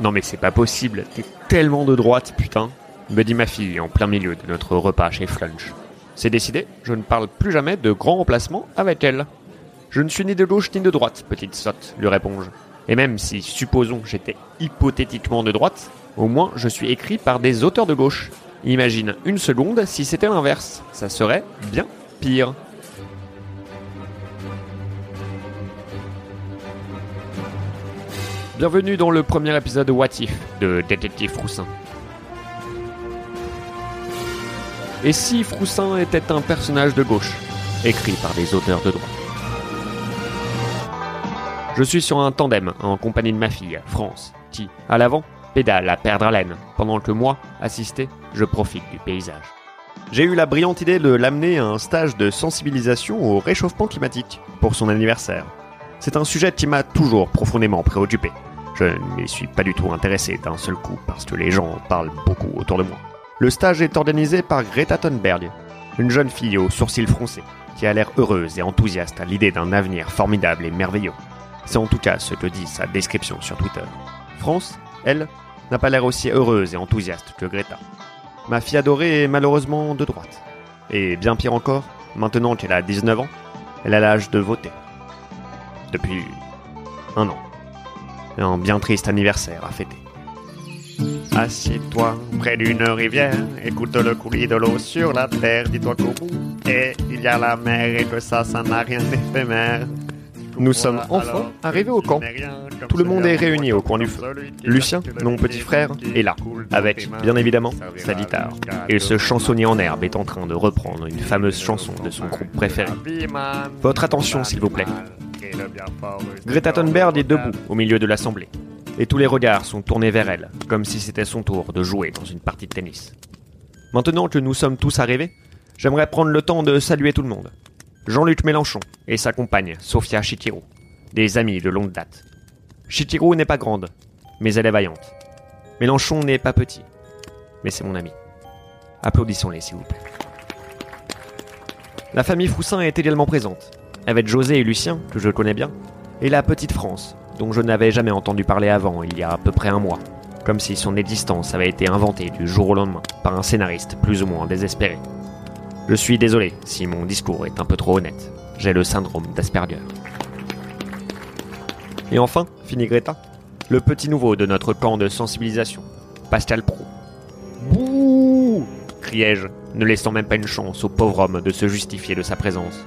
Non mais c'est pas possible, t'es tellement de droite, putain, me dit ma fille en plein milieu de notre repas chez Flunch. C'est décidé, je ne parle plus jamais de grand remplacement avec elle. Je ne suis ni de gauche ni de droite, petite sotte, lui réponds-je. Et même si, supposons, j'étais hypothétiquement de droite, au moins je suis écrit par des auteurs de gauche. Imagine une seconde si c'était l'inverse, ça serait bien pire. Bienvenue dans le premier épisode What If de Détective Froussin. Et si Froussin était un personnage de gauche, écrit par des auteurs de droite Je suis sur un tandem en compagnie de ma fille, France, qui, à l'avant, pédale à perdre haleine, pendant que moi, assisté, je profite du paysage. J'ai eu la brillante idée de l'amener à un stage de sensibilisation au réchauffement climatique pour son anniversaire. C'est un sujet qui m'a toujours profondément préoccupé. Je ne m'y suis pas du tout intéressé d'un seul coup parce que les gens en parlent beaucoup autour de moi. Le stage est organisé par Greta Thunberg, une jeune fille aux sourcils froncés qui a l'air heureuse et enthousiaste à l'idée d'un avenir formidable et merveilleux. C'est en tout cas ce que dit sa description sur Twitter. France, elle, n'a pas l'air aussi heureuse et enthousiaste que Greta. Ma fille adorée est malheureusement de droite. Et bien pire encore, maintenant qu'elle a 19 ans, elle a l'âge de voter. Depuis un an. Un bien triste anniversaire à fêter. Assieds-toi près d'une rivière, écoute le coulis de l'eau sur la terre, dis-toi qu'au bout, et il y a la mer et que ça, ça n'a rien d'éphémère. Nous sommes enfin arrivés au camp. Tout le monde est réuni au coin du feu. Lucien, mon petit frère, est là, avec, bien évidemment, sa guitare. Et ce chansonnier en herbe est en train de reprendre une fameuse chanson de son groupe préféré. Votre attention, s'il vous plaît. Greta Thunberg est debout au milieu de l'assemblée. Et tous les regards sont tournés vers elle, comme si c'était son tour de jouer dans une partie de tennis. Maintenant que nous sommes tous arrivés, j'aimerais prendre le temps de saluer tout le monde. Jean-Luc Mélenchon et sa compagne, Sophia Chitiro, des amis de longue date. Chitiro n'est pas grande, mais elle est vaillante. Mélenchon n'est pas petit, mais c'est mon ami. Applaudissons-les, s'il vous plaît. La famille Froussin est également présente, avec José et Lucien, que je connais bien, et la petite France, dont je n'avais jamais entendu parler avant, il y a à peu près un mois, comme si son existence avait été inventée du jour au lendemain par un scénariste plus ou moins désespéré. Je suis désolé si mon discours est un peu trop honnête. J'ai le syndrome d'Asperger. Et enfin, finit Greta, le petit nouveau de notre camp de sensibilisation, Pascal Pro. Bouh criai-je, ne laissant même pas une chance au pauvre homme de se justifier de sa présence.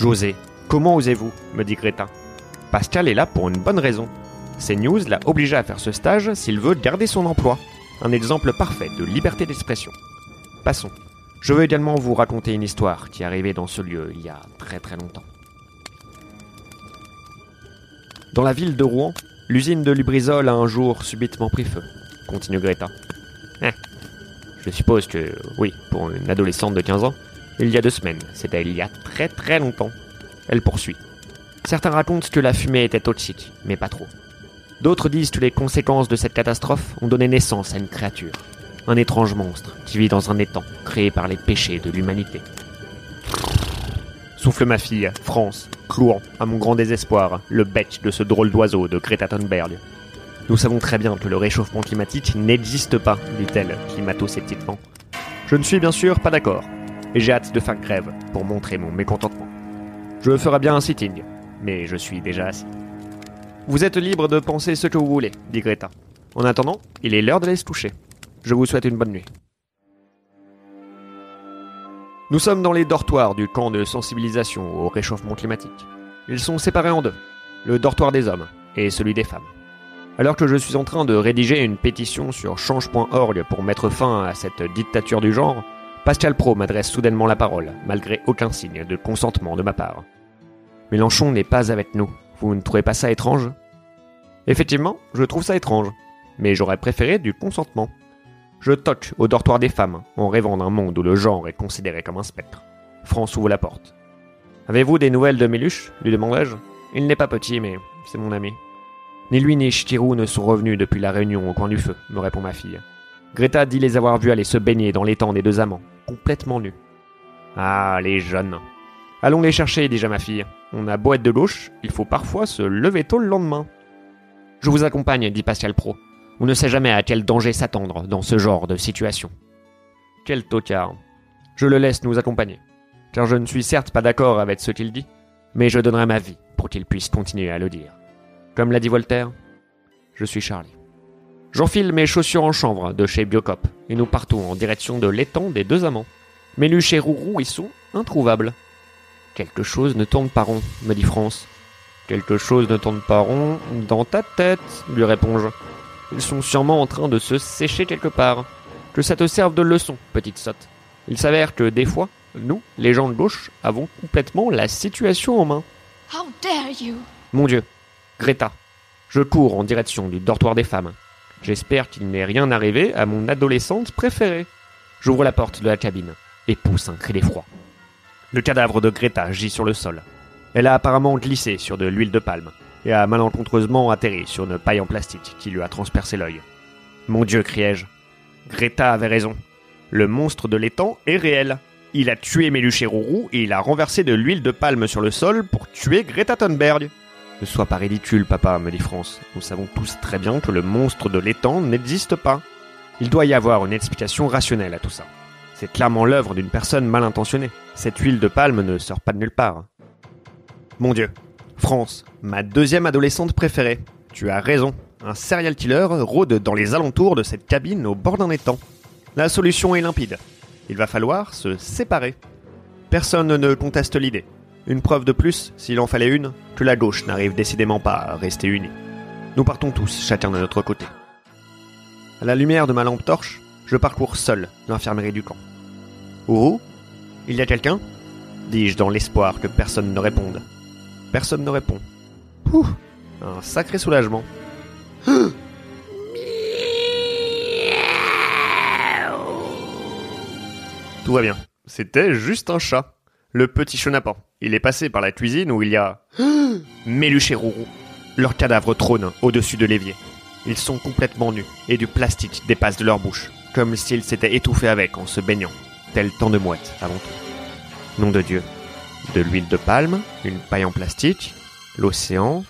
José, comment osez-vous me dit Greta. Pascal est là pour une bonne raison. CNews l'a obligé à faire ce stage s'il veut garder son emploi. Un exemple parfait de liberté d'expression. Passons. Je veux également vous raconter une histoire qui est arrivée dans ce lieu il y a très très longtemps. Dans la ville de Rouen, l'usine de Lubrizol a un jour subitement pris feu, continue Greta. Eh, je suppose que, oui, pour une adolescente de 15 ans, il y a deux semaines, c'était il y a très très longtemps. Elle poursuit. Certains racontent que la fumée était toxique, mais pas trop. D'autres disent que les conséquences de cette catastrophe ont donné naissance à une créature, un étrange monstre qui vit dans un étang créé par les péchés de l'humanité. Souffle ma fille, France, clouant, à mon grand désespoir, le bec de ce drôle d'oiseau de Greta Thunberg. Nous savons très bien que le réchauffement climatique n'existe pas, dit-elle, climato-sceptiquement. Je ne suis bien sûr pas d'accord, et j'ai hâte de faire grève pour montrer mon mécontentement. Je ferai bien un sitting, mais je suis déjà assis. Vous êtes libre de penser ce que vous voulez, dit Greta. En attendant, il est l'heure d'aller se coucher. Je vous souhaite une bonne nuit. Nous sommes dans les dortoirs du camp de sensibilisation au réchauffement climatique. Ils sont séparés en deux, le dortoir des hommes et celui des femmes. Alors que je suis en train de rédiger une pétition sur change.org pour mettre fin à cette dictature du genre, Pascal Pro m'adresse soudainement la parole, malgré aucun signe de consentement de ma part. Mélenchon n'est pas avec nous. Vous ne trouvez pas ça étrange? Effectivement, je trouve ça étrange, mais j'aurais préféré du consentement. Je toque au dortoir des femmes, en rêvant d'un monde où le genre est considéré comme un spectre. France ouvre la porte. Avez-vous des nouvelles de Méluche? lui demandai-je. Il n'est pas petit, mais c'est mon ami. Ni lui ni Chirou ne sont revenus depuis la réunion au coin du feu, me répond ma fille. Greta dit les avoir vus aller se baigner dans l'étang des deux amants, complètement nus. Ah, les jeunes. Allons les chercher, déjà ma fille. On a beau être de gauche, il faut parfois se lever tôt le lendemain. Je vous accompagne, dit Pascal Pro. On ne sait jamais à quel danger s'attendre dans ce genre de situation. Quel tocard. Je le laisse nous accompagner. Car je ne suis certes pas d'accord avec ce qu'il dit, mais je donnerai ma vie pour qu'il puisse continuer à le dire. Comme l'a dit Voltaire, je suis Charlie. J'enfile mes chaussures en chanvre de chez Biocop et nous partons en direction de l'étang des deux amants. Méluche et Rourou y sont introuvables. Quelque chose ne tourne pas rond, me dit France. Quelque chose ne tourne pas rond dans ta tête, lui réponds-je. Ils sont sûrement en train de se sécher quelque part. Que ça te serve de leçon, petite sotte. Il s'avère que des fois, nous, les gens de gauche, avons complètement la situation en main. How dare you? Mon Dieu, Greta. Je cours en direction du dortoir des femmes. J'espère qu'il n'est rien arrivé à mon adolescente préférée. J'ouvre la porte de la cabine et pousse un cri d'effroi. Le cadavre de Greta gît sur le sol. Elle a apparemment glissé sur de l'huile de palme et a malencontreusement atterri sur une paille en plastique qui lui a transpercé l'œil. Mon Dieu, criai-je. Greta avait raison. Le monstre de l'étang est réel. Il a tué Méluche et Rourou et il a renversé de l'huile de palme sur le sol pour tuer Greta Thunberg. Ne sois pas ridicule, papa, me dit France. Nous savons tous très bien que le monstre de l'étang n'existe pas. Il doit y avoir une explication rationnelle à tout ça. C'est clairement l'œuvre d'une personne mal intentionnée. Cette huile de palme ne sort pas de nulle part. Mon Dieu. France, ma deuxième adolescente préférée. Tu as raison. Un serial killer rôde dans les alentours de cette cabine au bord d'un étang. La solution est limpide. Il va falloir se séparer. Personne ne conteste l'idée. Une preuve de plus, s'il en fallait une, que la gauche n'arrive décidément pas à rester unie. Nous partons tous, chacun de notre côté. À la lumière de ma lampe torche, je parcours seul l'infirmerie du camp. Ouh Il y a quelqu'un? Dis-je dans l'espoir que personne ne réponde. Personne ne répond. Ouh Un sacré soulagement. Tout va bien. C'était juste un chat. Le petit chenapan. Il est passé par la cuisine où il y a... Méluche et Rourou. Leurs cadavres trônent au-dessus de l'évier. Ils sont complètement nus et du plastique dépasse de leur bouche, comme s'ils s'étaient étouffés avec en se baignant, tel tant de mouettes avant tout. Nom de Dieu. De l'huile de palme, une paille en plastique, l'océan.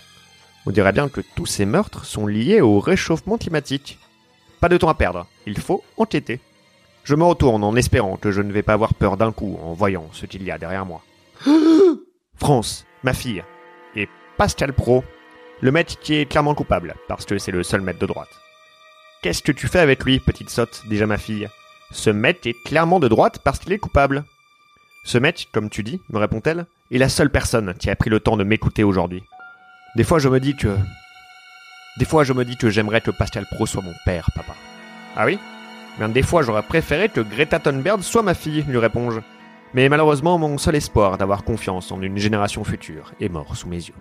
On dirait bien que tous ces meurtres sont liés au réchauffement climatique. Pas de temps à perdre, il faut enquêter. Je me retourne en espérant que je ne vais pas avoir peur d'un coup en voyant ce qu'il y a derrière moi. France, ma fille, et Pascal Pro, le maître qui est clairement coupable, parce que c'est le seul maître de droite. Qu'est-ce que tu fais avec lui, petite sotte, déjà ma fille? Ce maître est clairement de droite parce qu'il est coupable. Ce maître, comme tu dis, me répond-elle, est la seule personne qui a pris le temps de m'écouter aujourd'hui. Des fois je me dis que... Des fois je me dis que j'aimerais que Pascal Pro soit mon père, papa. Ah oui? Des fois j'aurais préféré que Greta Thunberg soit ma fille, lui réponds-je. Mais malheureusement mon seul espoir d'avoir confiance en une génération future est mort sous mes yeux.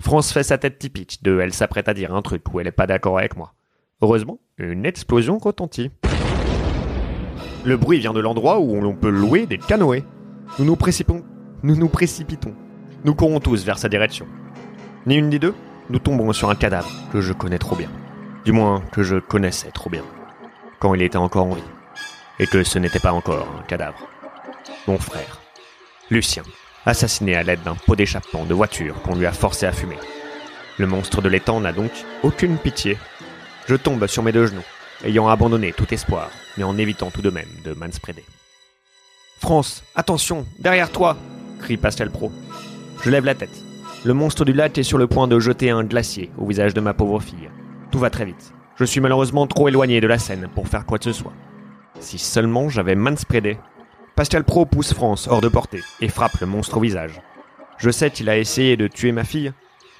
France fait sa tête typique de elle s'apprête à dire un truc où elle n'est pas d'accord avec moi. Heureusement, une explosion retentit. Le bruit vient de l'endroit où l'on peut louer des canoës. Nous nous précipitons. Nous nous précipitons. Nous courons tous vers sa direction. Ni une ni deux, nous tombons sur un cadavre que je connais trop bien. Du moins, que je connaissais trop bien. Quand il était encore en vie. Et que ce n'était pas encore un cadavre. Mon frère. Lucien. Assassiné à l'aide d'un pot d'échappement de voiture qu'on lui a forcé à fumer. Le monstre de l'étang n'a donc aucune pitié. Je tombe sur mes deux genoux, ayant abandonné tout espoir, mais en évitant tout de même de manspreader. France, attention, derrière toi crie Pascal Pro. Je lève la tête. Le monstre du lac est sur le point de jeter un glacier au visage de ma pauvre fille. Tout va très vite. Je suis malheureusement trop éloigné de la scène pour faire quoi que ce soit. Si seulement j'avais manspreadé. Pascal Pro pousse France hors de portée et frappe le monstre au visage. Je sais qu'il a essayé de tuer ma fille,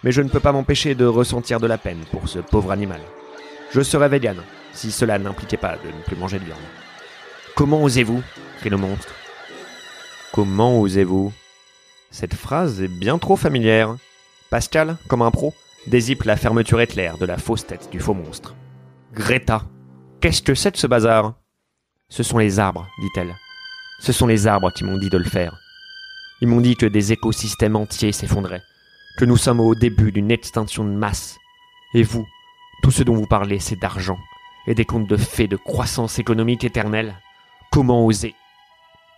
mais je ne peux pas m'empêcher de ressentir de la peine pour ce pauvre animal. Je serais vegan si cela n'impliquait pas de ne plus manger de viande. Comment osez-vous crie le monstre. Comment osez-vous? Cette phrase est bien trop familière. Pascal, comme un pro, dézippe la fermeture éclair de la fausse tête du faux monstre. Greta, qu'est-ce que c'est de ce bazar? Ce sont les arbres, dit-elle. Ce sont les arbres qui m'ont dit de le faire. Ils m'ont dit que des écosystèmes entiers s'effondraient, que nous sommes au début d'une extinction de masse. Et vous, tout ce dont vous parlez, c'est d'argent et des contes de fées de croissance économique éternelle. Comment oser?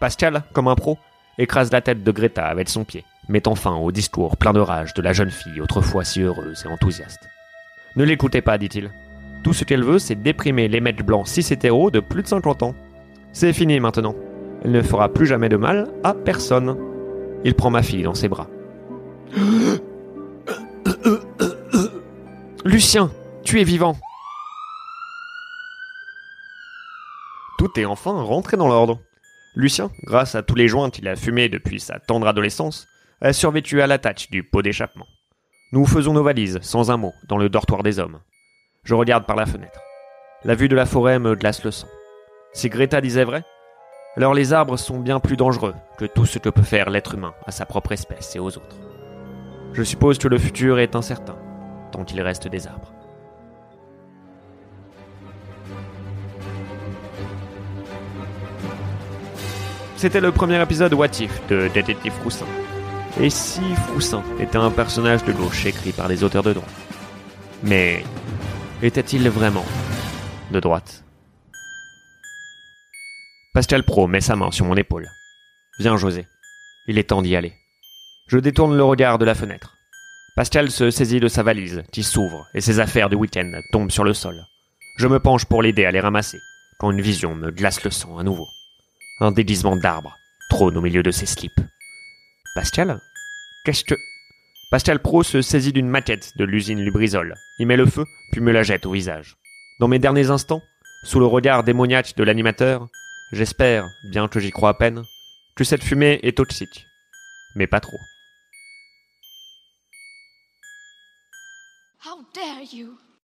Pascal, comme un pro, écrase la tête de Greta avec son pied, mettant fin au discours plein de rage de la jeune fille autrefois si heureuse et enthousiaste. Ne l'écoutez pas, dit-il. Tout ce qu'elle veut, c'est déprimer les mecs blancs cis hétéros de plus de 50 ans. C'est fini maintenant. Elle ne fera plus jamais de mal à personne. Il prend ma fille dans ses bras. Lucien, tu es vivant. Tout est enfin rentré dans l'ordre. Lucien, grâce à tous les joints qu'il a fumés depuis sa tendre adolescence, a survécu à l'attache du pot d'échappement. Nous faisons nos valises, sans un mot, dans le dortoir des hommes. Je regarde par la fenêtre. La vue de la forêt me glace le sang. Si Greta disait vrai, alors les arbres sont bien plus dangereux que tout ce que peut faire l'être humain à sa propre espèce et aux autres. Je suppose que le futur est incertain, tant il reste des arbres. C'était le premier épisode What If de Détective Froussin. Et si Froussin était un personnage de gauche écrit par les auteurs de droite Mais était-il vraiment de droite? Pascal Pro met sa main sur mon épaule. Viens José, il est temps d'y aller. Je détourne le regard de la fenêtre. Pascal se saisit de sa valise, qui s'ouvre, et ses affaires du week-end tombent sur le sol. Je me penche pour l'aider à les ramasser, quand une vision me glace le sang à nouveau. Un déguisement d'arbre trône au milieu de ses slips. Pascal? Qu'est-ce que... Pascal Pro se saisit d'une maquette de l'usine Lubrizol, y met le feu, puis me la jette au visage. Dans mes derniers instants, sous le regard démoniaque de l'animateur, j'espère, bien que j'y crois à peine, que cette fumée est toxique. Mais pas trop.